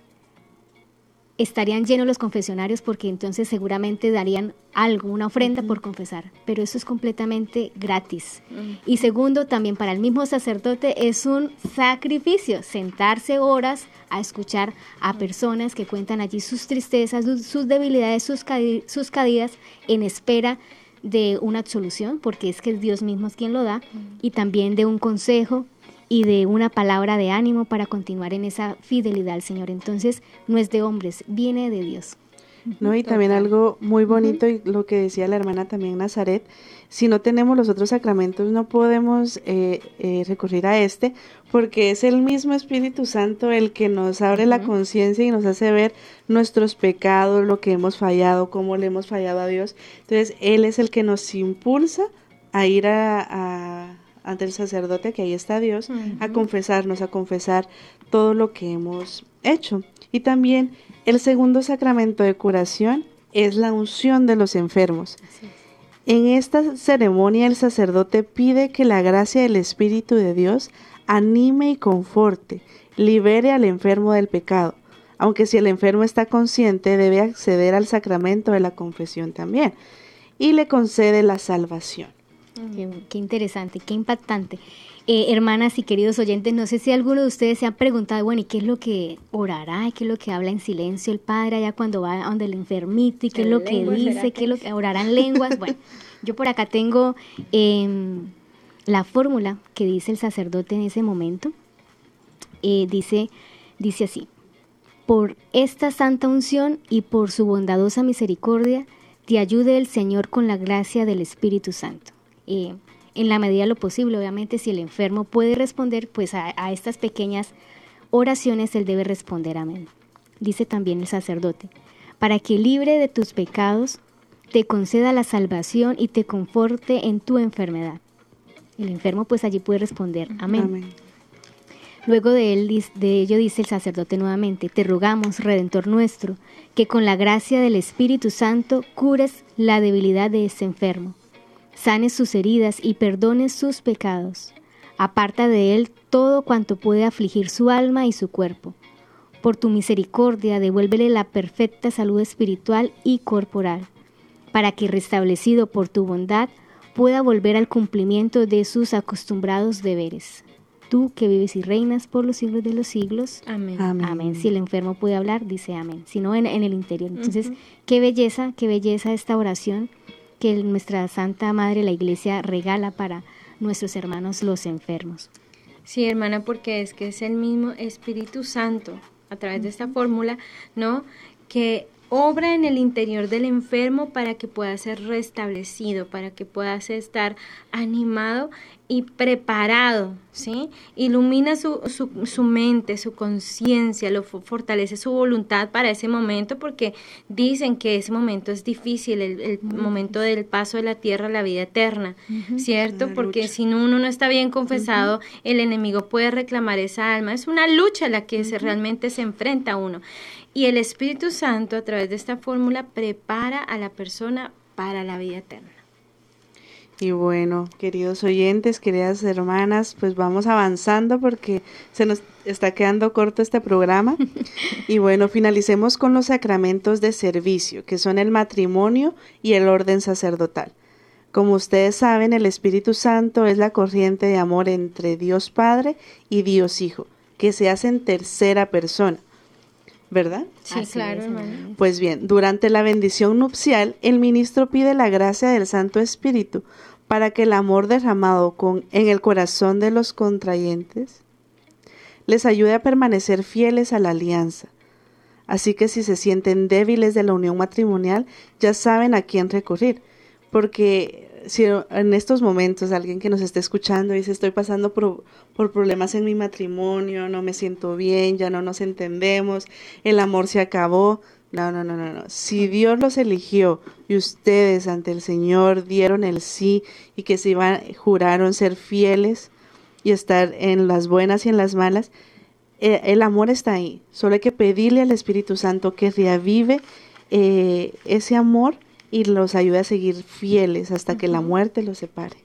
estarían llenos los confesionarios porque entonces seguramente darían algo, una ofrenda por confesar, pero eso es completamente gratis. Mm. Y segundo, también para el mismo sacerdote es un sacrificio, sentarse horas a escuchar a mm. personas que cuentan allí sus tristezas, sus, debilidades, sus, sus caídas en espera de una absolución, porque es que Dios mismo es quien lo da, mm. y también de un consejo y de una palabra de ánimo para continuar en esa fidelidad al Señor. Entonces, no es de hombres, viene de Dios. No, y también algo muy bonito, y lo que decía la hermana también Nazaret, si no tenemos los otros sacramentos, no podemos eh, eh, recurrir a este, porque es el mismo Espíritu Santo el que nos abre la conciencia y nos hace ver nuestros pecados, lo que hemos fallado, cómo le hemos fallado a Dios. Entonces, Él es el que nos impulsa a ir a ante el sacerdote, que ahí está Dios, a confesarnos, a confesar todo lo que hemos hecho. Y también el segundo sacramento de curación es la unción de los enfermos. En esta ceremonia el sacerdote pide que la gracia del Espíritu de Dios anime y conforte, libere al enfermo del pecado, aunque si el enfermo está consciente debe acceder al sacramento de la confesión también, y le concede la salvación. Qué, interesante, qué impactante. Eh, hermanas y queridos oyentes, no sé si alguno de ustedes se ha preguntado, bueno, ¿y qué es lo que orará? ¿Qué es lo que habla en silencio el padre allá cuando va donde el enfermito? ¿Y qué es lo que dice? ¿Qué es lo que orará en lenguas? Bueno, yo por acá tengo em, la fórmula que dice el sacerdote en ese momento. Eh, dice, dice así, por esta santa unción y por su bondadosa misericordia, te ayude el Señor con la gracia del Espíritu Santo eh, en la medida de lo posible. Obviamente, si el enfermo puede responder, pues a, estas pequeñas oraciones él debe responder amén. Dice también el sacerdote, para que libre de tus pecados, te conceda la salvación y te conforte en tu enfermedad. El enfermo pues allí puede responder amén. Luego de, él, de ello dice el sacerdote nuevamente, te rogamos, Redentor nuestro, que con la gracia del Espíritu Santo cures la debilidad de este enfermo sane sus heridas y perdone sus pecados. Aparta de él todo cuanto puede afligir su alma y su cuerpo. Por tu misericordia devuélvele la perfecta salud espiritual y corporal, para que restablecido por tu bondad pueda volver al cumplimiento de sus acostumbrados deberes. Tú que vives y reinas por los siglos de los siglos. Amén. Amén. Si el enfermo puede hablar, dice amén. Si no, en, en el interior. Entonces, qué belleza, qué belleza esta oración que nuestra Santa Madre, la Iglesia, regala para nuestros hermanos los enfermos. Sí, hermana, porque es que es el mismo Espíritu Santo, a través de esta fórmula, ¿no? Que obra en el interior del enfermo para que pueda ser restablecido, para que pueda estar animado y preparado, ¿sí? Ilumina su, su, su mente, su conciencia, lo fortalece su voluntad para ese momento, porque dicen que ese momento es difícil, el, el momento del paso de la tierra a la vida eterna, ¿cierto? Porque si uno no está bien confesado, el enemigo puede reclamar esa alma. Es una lucha a la que se realmente se enfrenta uno. Y el Espíritu Santo, a través de esta fórmula, prepara a la persona para la vida eterna. Y bueno, queridos oyentes, queridas hermanas, pues vamos avanzando porque se nos está quedando corto este programa. y bueno, finalicemos con los sacramentos de servicio, que son el matrimonio y el orden sacerdotal. Como ustedes saben, el Espíritu Santo es la corriente de amor entre Dios Padre y Dios Hijo, que se hace en tercera persona. ¿Verdad? Sí, claro, hermano. Pues bien, durante la bendición nupcial, el ministro pide la gracia del Santo Espíritu para que el amor derramado con, en el corazón de los contrayentes les ayude a permanecer fieles a la alianza. Así que si se sienten débiles de la unión matrimonial, ya saben a quién recurrir, porque si en estos momentos alguien que nos esté escuchando dice estoy pasando por, por, problemas en mi matrimonio, no me siento bien, ya no nos entendemos, el amor se acabó. No, no, no, no, no. Si Dios los eligió y ustedes ante el Señor dieron el sí y que se iban, juraron ser fieles y estar en las buenas y en las malas, eh, el amor está ahí. Solo hay que pedirle al Espíritu Santo que reavive eh, ese amor y los ayude a seguir fieles hasta que la muerte los separe.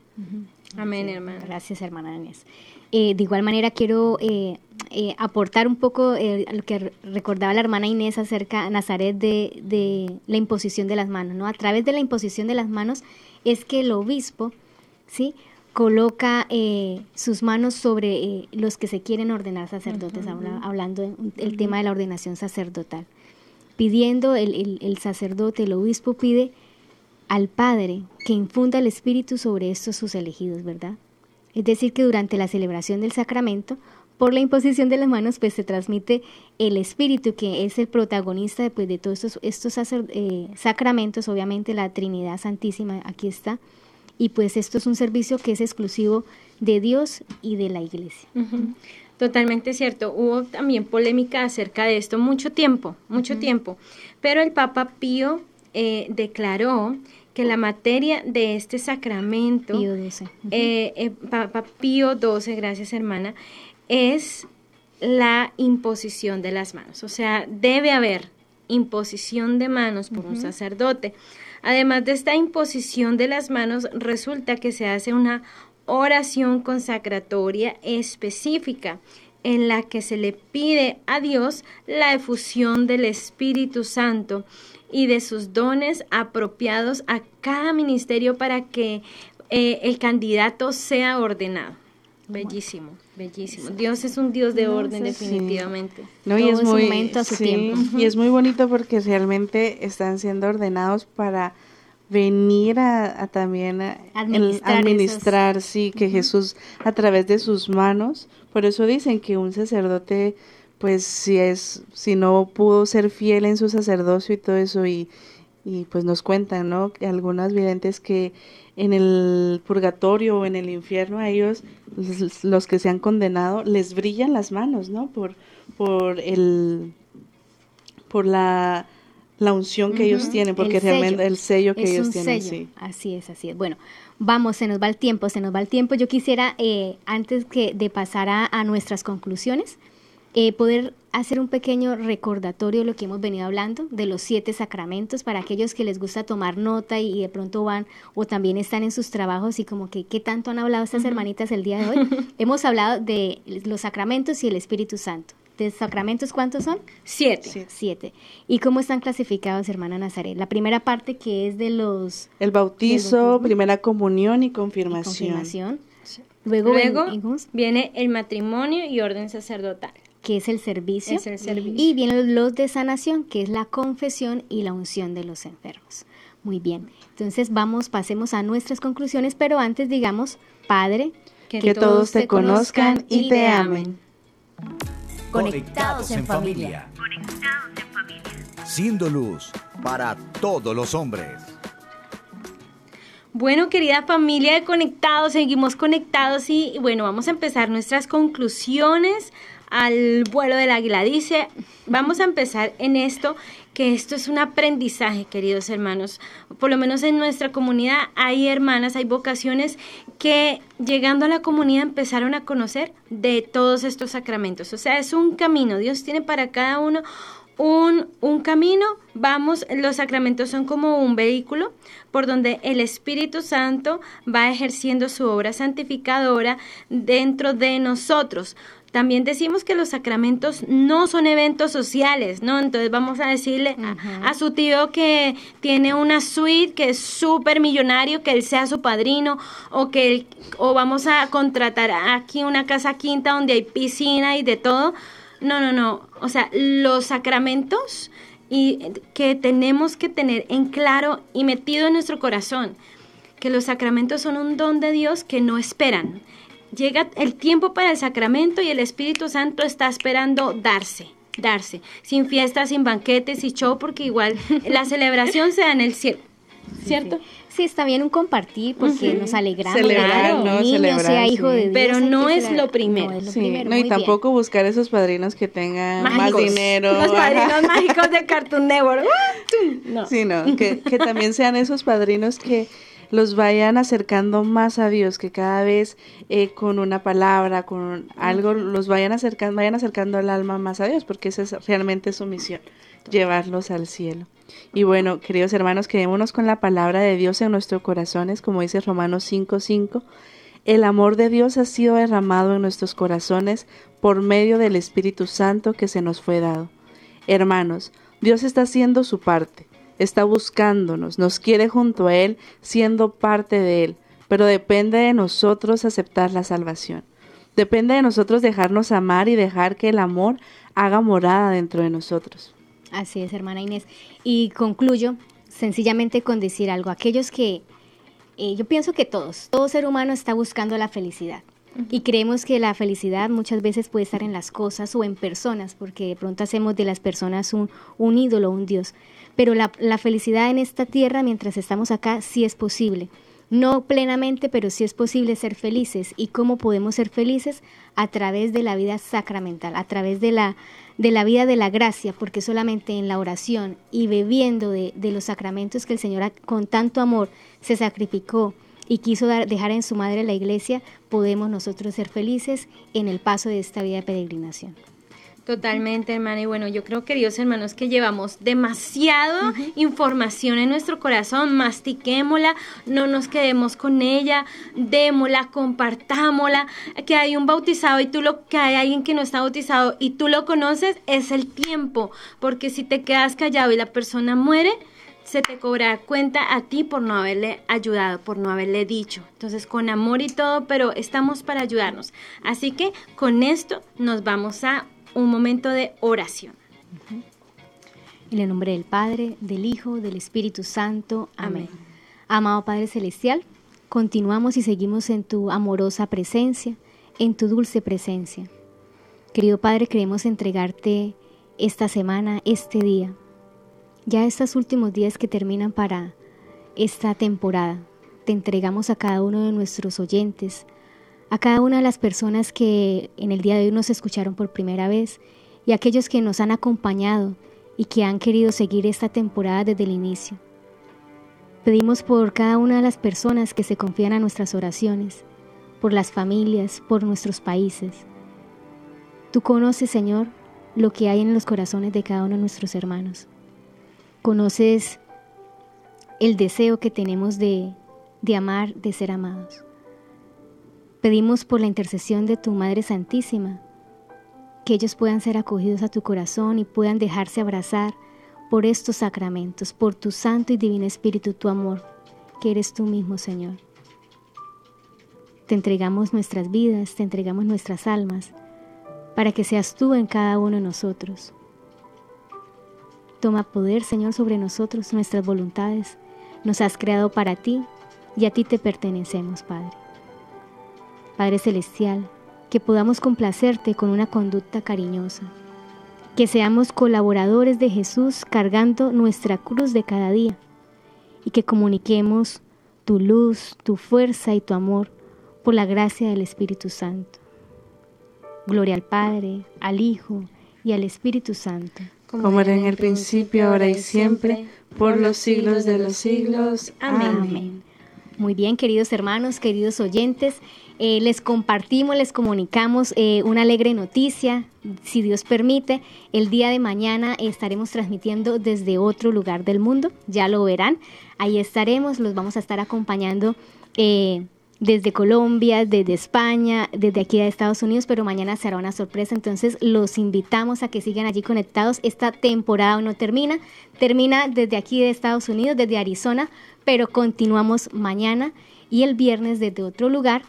Amén, hermana. Gracias, hermana Inés. Eh, de igual manera, quiero eh, eh, aportar un poco lo que recordaba la hermana Inés acerca de Nazaret de, de, la imposición de las manos. ¿no? A través de la imposición de las manos es que el obispo ¿sí? coloca sus manos sobre los que se quieren ordenar sacerdotes, hablando del tema de la ordenación sacerdotal pidiendo el, el, sacerdote, el obispo pide al Padre que infunda el Espíritu sobre estos sus elegidos, ¿verdad? Es decir, que durante la celebración del sacramento, por la imposición de las manos, pues se transmite el Espíritu, que es el protagonista pues, de todos estos, estos eh, sacramentos, obviamente la Trinidad Santísima aquí está, y pues esto es un servicio que es exclusivo de Dios y de la Iglesia. Totalmente cierto. Hubo también polémica acerca de esto mucho tiempo, mucho tiempo. Pero el Papa Pío eh, declaró que la materia de este sacramento, Pío XII. Eh, eh, Papa Pío XII, gracias hermana, es la imposición de las manos. O sea, debe haber imposición de manos por un sacerdote. Además de esta imposición de las manos, resulta que se hace una oración consacratoria específica en la que se le pide a Dios la efusión del Espíritu Santo y de sus dones apropiados a cada ministerio para que eh, el candidato sea ordenado. Bellísimo, bellísimo. Dios es un Dios de orden, definitivamente. No, y es muy, y es muy bonito porque realmente están siendo ordenados para venir a, también a, administrar, sí, que Jesús a través de sus manos, por eso dicen que un sacerdote, pues si es, si no pudo ser fiel en su sacerdocio y todo eso, y, y pues nos cuentan, ¿no? Algunas videntes que en el purgatorio o en el infierno a ellos, los, que se han condenado, les brillan las manos, ¿no? Por, por el, por la la unción que ellos tienen, porque realmente el sello que ellos tienen. Sí. Así es, así es. Bueno, vamos, se nos va el tiempo, se nos va el tiempo. Yo quisiera, eh, antes que de pasar a, nuestras conclusiones, eh, poder hacer un pequeño recordatorio de lo que hemos venido hablando, de los siete sacramentos, para aquellos que les gusta tomar nota y, de pronto van o también están en sus trabajos y como que, ¿qué tanto han hablado estas hermanitas el día de hoy? hemos hablado de los sacramentos y el Espíritu Santo. ¿De sacramentos cuántos son? Siete. Siete. ¿Y cómo están clasificados, hermana Nazaret? La primera parte que es de los... El bautizo, primera comunión y confirmación. confirmación. Luego, viene el matrimonio y orden sacerdotal que es el servicio, es el servicio. y vienen los de sanación, que es la confesión y la unción de los enfermos. Muy bien, entonces vamos, pasemos a nuestras conclusiones, pero antes digamos, Padre, que, todos te conozcan y te amen. Conectados en familia. Conectados en familia. Siendo luz para todos los hombres. Bueno, querida familia de Conectados, seguimos conectados y bueno, vamos a empezar nuestras conclusiones al vuelo del águila. Dice, vamos a empezar en esto, que esto es un aprendizaje, queridos hermanos. Por lo menos en nuestra comunidad hay hermanas, hay vocaciones que llegando a la comunidad empezaron a conocer de todos estos sacramentos. O sea, es un camino. Dios tiene para cada uno un, un, camino, vamos, los sacramentos son como un vehículo por donde el Espíritu Santo va ejerciendo su obra santificadora dentro de nosotros. También decimos que los sacramentos no son eventos sociales, ¿no? Entonces vamos a decirle a, su tío que tiene una suite, que es súper millonario, que él sea su padrino, o que o vamos a contratar aquí una casa quinta donde hay piscina y de todo. No, no, no. O sea, los sacramentos y que tenemos que tener en claro y metido en nuestro corazón que los sacramentos son un don de Dios que no esperan llega el tiempo para el sacramento y el Espíritu Santo está esperando darse, darse, sin fiestas, sin banquetes y show, porque igual la celebración se da en el cielo, ¿cierto? Sí, está bien un compartir porque nos alegramos celebrar, no, niño sea hijo de Dios. Pero no es lo primero. No, y tampoco buscar esos padrinos que tengan más dinero. Los padrinos mágicos de Cartoon Network. no. Sí, no, que, que también sean esos padrinos que los vayan acercando más a Dios, que cada vez eh, con una palabra, con algo, los vayan acercando, vayan acercando alma más a Dios, porque esa es realmente su misión, llevarlos al cielo. Y bueno, queridos hermanos, quedémonos con la palabra de Dios en nuestros corazones, como dice Romanos 5:5. El amor de Dios ha sido derramado en nuestros corazones por medio del Espíritu Santo que se nos fue dado. Hermanos, Dios está haciendo su parte está buscándonos, nos quiere junto a Él, siendo parte de Él, pero depende de nosotros aceptar la salvación. Depende de nosotros dejarnos amar y dejar que el amor haga morada dentro de nosotros. Así es, hermana Inés. Y concluyo sencillamente con decir algo. Aquellos que, eh, yo pienso que todos, todo ser humano está buscando la felicidad. Y creemos que la felicidad muchas veces puede estar en las cosas o en personas, porque de pronto hacemos de las personas un, un ídolo, un Dios pero la, felicidad en esta tierra mientras estamos acá sí es posible. No plenamente, pero sí es posible ser felices. ¿Y cómo podemos ser felices? A través de la vida sacramental, a través de la, de la vida de la gracia, porque solamente en la oración y bebiendo de, los sacramentos que el Señor con tanto amor se sacrificó y quiso dejar en su madre la iglesia, podemos nosotros ser felices en el paso de esta vida de peregrinación. Totalmente, hermana. Y bueno, yo creo, queridos hermanos, que llevamos demasiada información en nuestro corazón. Mastiquémosla, no nos quedemos con ella, démosla, compartámosla. Que hay un bautizado y tú lo que hay alguien que no está bautizado y tú lo conoces, es el tiempo. Porque si te quedas callado y la persona muere, se te cobra cuenta a ti por no haberle ayudado, por no haberle dicho. Entonces, con amor y todo, pero estamos para ayudarnos. Así que con esto nos vamos a un momento de oración. En el nombre del Padre, del Hijo, del Espíritu Santo. Amén. Amado Padre Celestial, continuamos y seguimos en tu amorosa presencia, en tu dulce presencia. Querido Padre, queremos entregarte esta semana, este día, ya estos últimos días que terminan para esta temporada. Te entregamos a cada uno de nuestros oyentes, a cada una de las personas que en el día de hoy nos escucharon por primera vez y a aquellos que nos han acompañado y que han querido seguir esta temporada desde el inicio. Pedimos por cada una de las personas que se confían a nuestras oraciones, por las familias, por nuestros países. Tú conoces, Señor, lo que hay en los corazones de cada uno de nuestros hermanos. Conoces el deseo que tenemos de, de amar, de ser amados. Pedimos por la intercesión de tu Madre Santísima, que ellos puedan ser acogidos a tu corazón y puedan dejarse abrazar por estos sacramentos, por tu Santo y Divino Espíritu, tu amor, que eres tú mismo, Señor. Te entregamos nuestras vidas, te entregamos nuestras almas, para que seas tú en cada uno de nosotros. Toma poder, Señor, sobre nosotros, nuestras voluntades. Nos has creado para ti y a ti te pertenecemos, Padre. Padre Celestial, que podamos complacerte con una conducta cariñosa, que seamos colaboradores de Jesús cargando nuestra cruz de cada día y que comuniquemos tu luz, tu fuerza y tu amor por la gracia del Espíritu Santo. Gloria al Padre, al Hijo y al Espíritu Santo. Como era en el principio, ahora y siempre, por los siglos de los siglos. Amén. Muy bien, queridos hermanos, queridos oyentes, eh, les compartimos, les comunicamos eh, una alegre noticia. Si Dios permite, el día de mañana estaremos transmitiendo desde otro lugar del mundo, ya lo verán. Ahí estaremos, los vamos a estar acompañando. Eh, desde Colombia, desde España, desde aquí de Estados Unidos, pero mañana será una sorpresa, entonces los invitamos a que sigan allí conectados. Esta temporada no termina, termina desde aquí de Estados Unidos, desde Arizona, pero continuamos mañana y el viernes desde otro lugar.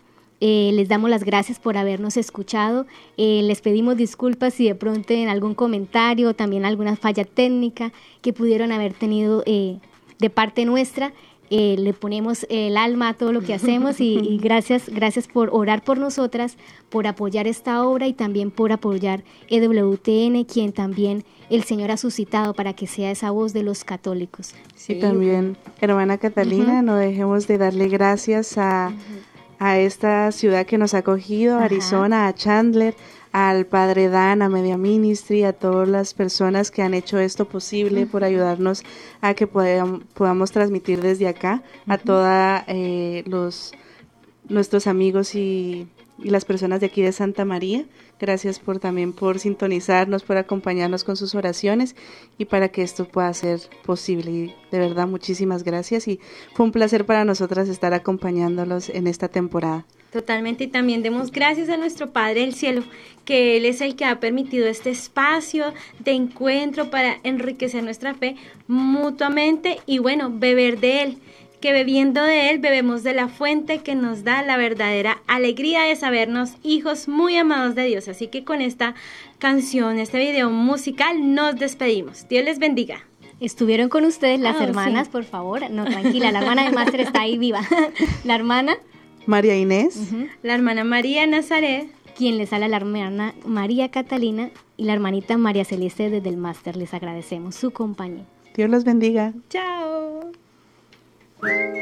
Eh, les damos las gracias por habernos escuchado. Eh, les pedimos disculpas si de pronto en algún comentario o también alguna falla técnica que pudieron haber tenido eh, de parte nuestra. Eh, le ponemos el alma a todo lo que hacemos y, gracias, gracias por orar por nosotras, por apoyar esta obra y también por apoyar EWTN, quien también el Señor ha suscitado para que sea esa voz de los católicos. Sí, también, hermana Catalina, no dejemos de darle gracias a, a esta ciudad que nos ha acogido, Arizona, a Chandler, al Padre Dan, a Media Ministry, a todas las personas que han hecho esto posible por ayudarnos a que podamos, transmitir desde acá a todos eh, los nuestros amigos y, y, las personas de aquí de Santa María. Gracias por también por sintonizarnos, por acompañarnos con sus oraciones y para que esto pueda ser posible. Y de verdad, muchísimas gracias y fue un placer para nosotras estar acompañándolos en esta temporada. Totalmente, y también demos gracias a nuestro Padre del Cielo, que Él es el que ha permitido este espacio de encuentro para enriquecer nuestra fe mutuamente y bueno, beber de Él, que bebiendo de Él bebemos de la fuente que nos da la verdadera alegría de sabernos hijos muy amados de Dios. Así que con esta canción, este video musical, nos despedimos. Dios les bendiga. Estuvieron con ustedes las ah, hermanas, por favor. No, tranquila, la hermana de Máster está ahí viva. la hermana María Inés, la hermana María Nazaret, quien les sale la hermana María Catalina y la hermanita María Celeste desde el máster. Les agradecemos su compañía. Dios los bendiga. Chao. thank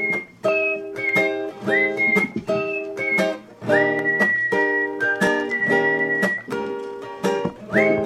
you.